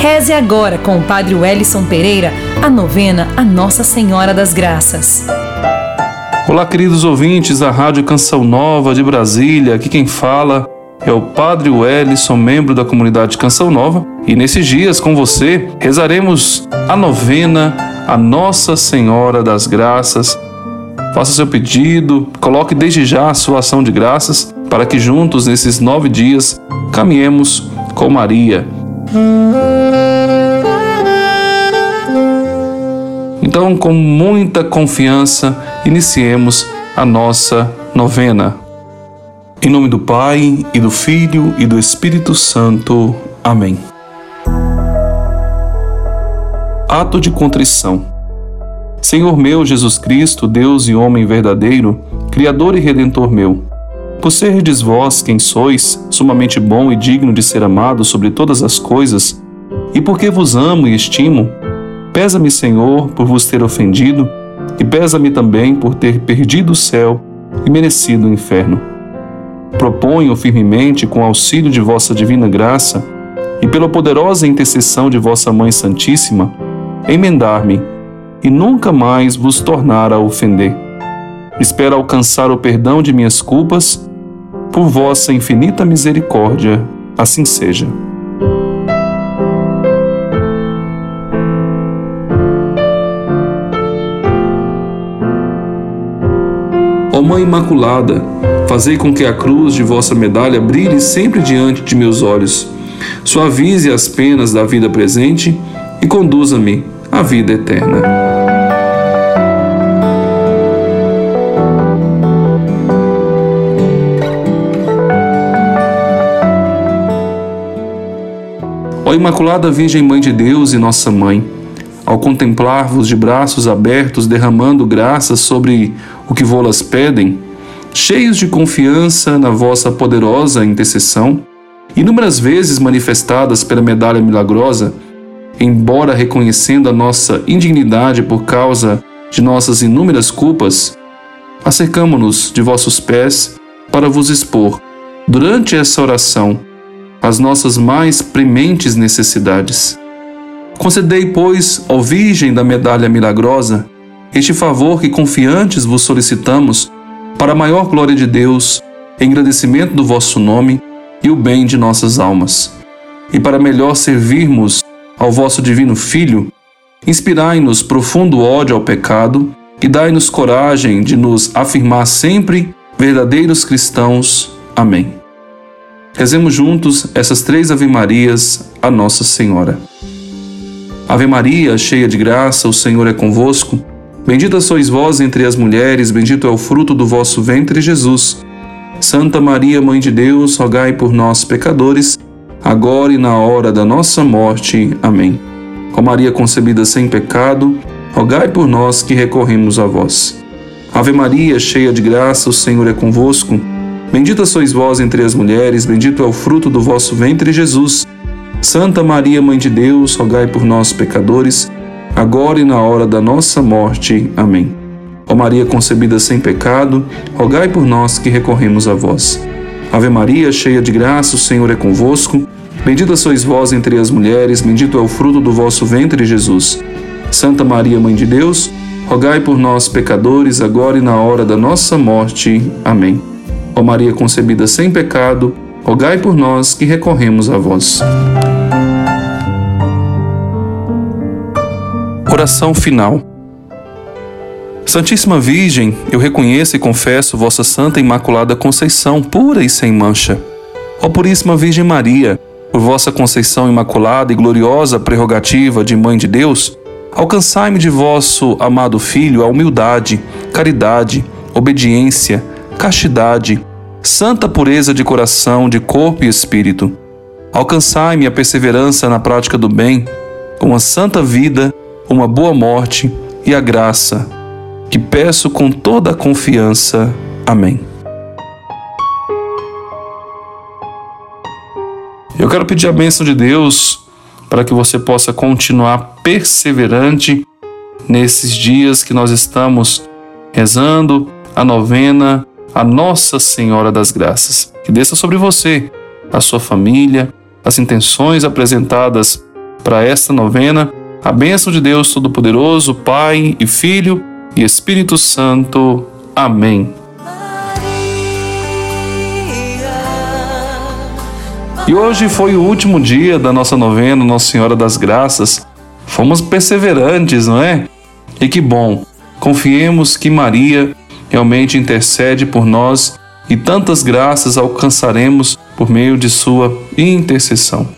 Reze agora com o Padre Wellison Pereira a novena a Nossa Senhora das Graças. Olá, queridos ouvintes da Rádio Canção Nova de Brasília. Aqui quem fala é o Padre Wellison, membro da comunidade Canção Nova. E nesses dias, com você, rezaremos a novena a Nossa Senhora das Graças. Faça seu pedido, coloque desde já a sua ação de graças para que juntos, nesses nove dias, caminhemos com Maria então, com muita confiança, iniciemos a nossa novena. Em nome do Pai, e do Filho, e do Espírito Santo. Amém. Ato de contrição. Senhor meu Jesus Cristo, Deus e homem verdadeiro, Criador e Redentor meu, por serdes vós quem sois, sumamente bom e digno de ser amado sobre todas as coisas, e porque vos amo e estimo, pesa-me, Senhor, por vos ter ofendido, e pesa-me também por ter perdido o céu e merecido o inferno. Proponho firmemente, com auxílio de vossa divina graça, e pela poderosa intercessão de vossa Mãe Santíssima, emendar-me e nunca mais vos tornar a ofender. Espero alcançar o perdão de minhas culpas por vossa infinita misericórdia, assim seja. Ó Mãe Imaculada, fazei com que a cruz de vossa medalha brilhe sempre diante de meus olhos, suavize as penas da vida presente e conduza-me à vida eterna. Ó Imaculada Virgem Mãe de Deus e Nossa Mãe, ao contemplar-vos de braços abertos derramando graças sobre o que vô-las pedem, cheios de confiança na vossa poderosa intercessão, inúmeras vezes manifestadas pela medalha milagrosa, embora reconhecendo a nossa indignidade por causa de nossas inúmeras culpas, acercamo-nos de vossos pés para vos expor, durante essa oração, as nossas mais prementes necessidades. Concedei, pois, ó Virgem da Medalha Milagrosa, este favor que confiantes vos solicitamos, para a maior glória de Deus, engrandecimento do vosso nome e o bem de nossas almas. E para melhor servirmos ao vosso divino Filho, inspirai-nos profundo ódio ao pecado e dai-nos coragem de nos afirmar sempre verdadeiros cristãos. Amém. Rezemos juntos essas três Ave-Marias a Nossa Senhora. Ave Maria, cheia de graça, o Senhor é convosco. Bendita sois vós entre as mulheres, bendito é o fruto do vosso ventre, Jesus. Santa Maria, Mãe de Deus, rogai por nós, pecadores, agora e na hora da nossa morte. Amém. Ó Maria concebida sem pecado, rogai por nós que recorremos a vós. Ave Maria, cheia de graça, o Senhor é convosco. Bendita sois vós entre as mulheres, bendito é o fruto do vosso ventre, Jesus. Santa Maria, Mãe de Deus, rogai por nós, pecadores, agora e na hora da nossa morte. Amém. Ó Maria concebida sem pecado, rogai por nós que recorremos a vós. Ave Maria, cheia de graça, o Senhor é convosco. Bendita sois vós entre as mulheres, bendito é o fruto do vosso ventre, Jesus. Santa Maria, Mãe de Deus, rogai por nós, pecadores, agora e na hora da nossa morte. Amém. Ó Maria concebida sem pecado, rogai por nós que recorremos a vós. Oração final. Santíssima Virgem, eu reconheço e confesso vossa Santa Imaculada Conceição, pura e sem mancha. Ó Puríssima Virgem Maria, por vossa Conceição Imaculada e gloriosa prerrogativa de Mãe de Deus, alcançai-me de vosso amado Filho a humildade, caridade, obediência, castidade, santa pureza de coração, de corpo e espírito. Alcançai-me a perseverança na prática do bem, uma santa vida, uma boa morte e a graça, que peço com toda a confiança. Amém. Eu quero pedir a bênção de Deus para que você possa continuar perseverante nesses dias que nós estamos rezando a novena a Nossa Senhora das Graças. Que desça sobre você, a sua família, as intenções apresentadas para esta novena. A bênção de Deus Todo-Poderoso, Pai e Filho e Espírito Santo. Amém. E hoje foi o último dia da nossa novena Nossa Senhora das Graças. Fomos perseverantes, não é? E que bom! Confiemos que Maria realmente intercede por nós e tantas graças alcançaremos por meio de sua intercessão.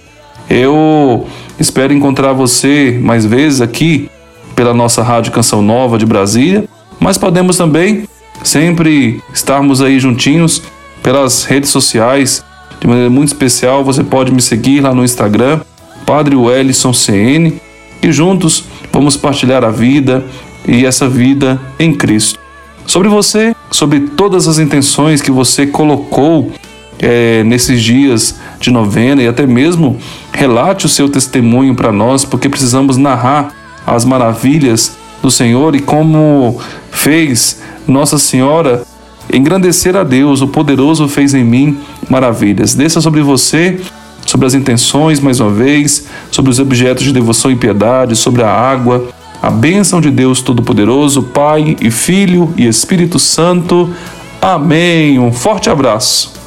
Eu espero encontrar você mais vezes aqui pela nossa Rádio Canção Nova de Brasília, mas podemos também sempre estarmos aí juntinhos pelas redes sociais. De maneira muito especial, você pode me seguir lá no Instagram, Padre Wellison CN, e juntos vamos partilhar a vida e essa vida em Cristo. Sobre você, sobre todas as intenções que você colocou é, nesses dias de novena e até mesmo relate o seu testemunho para nós, porque precisamos narrar as maravilhas do Senhor e como fez Nossa Senhora engrandecer a Deus, o poderoso fez em mim maravilhas. Desça sobre você, sobre as intenções, mais uma vez, sobre os objetos de devoção e piedade, sobre a água, a bênção de Deus Todo-Poderoso, Pai e Filho e Espírito Santo. Amém. Um forte abraço.